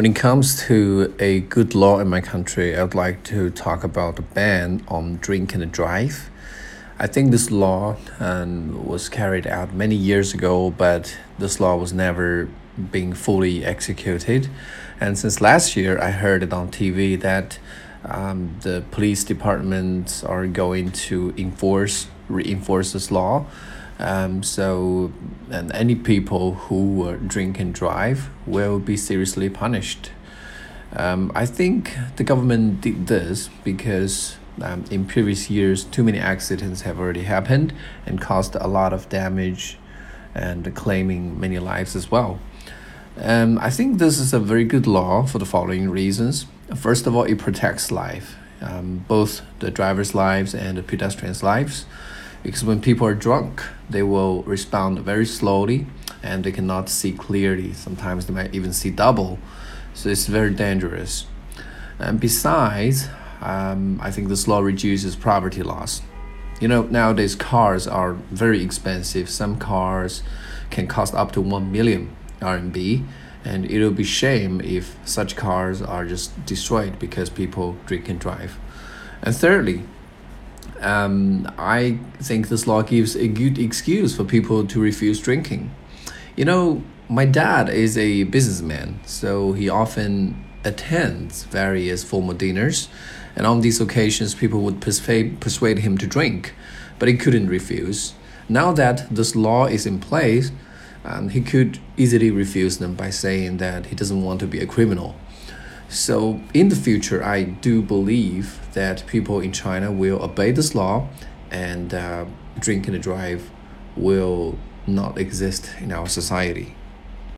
When it comes to a good law in my country, I would like to talk about the ban on drink and drive. I think this law um, was carried out many years ago, but this law was never being fully executed. And since last year, I heard it on TV that um, the police departments are going to enforce reinforce this law. Um, so, and any people who drink and drive will be seriously punished. Um, I think the government did this because um, in previous years, too many accidents have already happened and caused a lot of damage and claiming many lives as well. Um, I think this is a very good law for the following reasons. First of all, it protects life, um, both the driver's lives and the pedestrians' lives because when people are drunk, they will respond very slowly and they cannot see clearly. Sometimes they might even see double. So it's very dangerous. And besides, um, I think this law reduces property loss. You know, nowadays cars are very expensive. Some cars can cost up to 1 million RMB, and it will be shame if such cars are just destroyed because people drink and drive. And thirdly, um, I think this law gives a good excuse for people to refuse drinking. You know, my dad is a businessman, so he often attends various formal dinners, and on these occasions, people would persuade, persuade him to drink, but he couldn't refuse. Now that this law is in place, um, he could easily refuse them by saying that he doesn't want to be a criminal. So, in the future, I do believe that people in China will obey this law and uh, drink and drive will not exist in our society.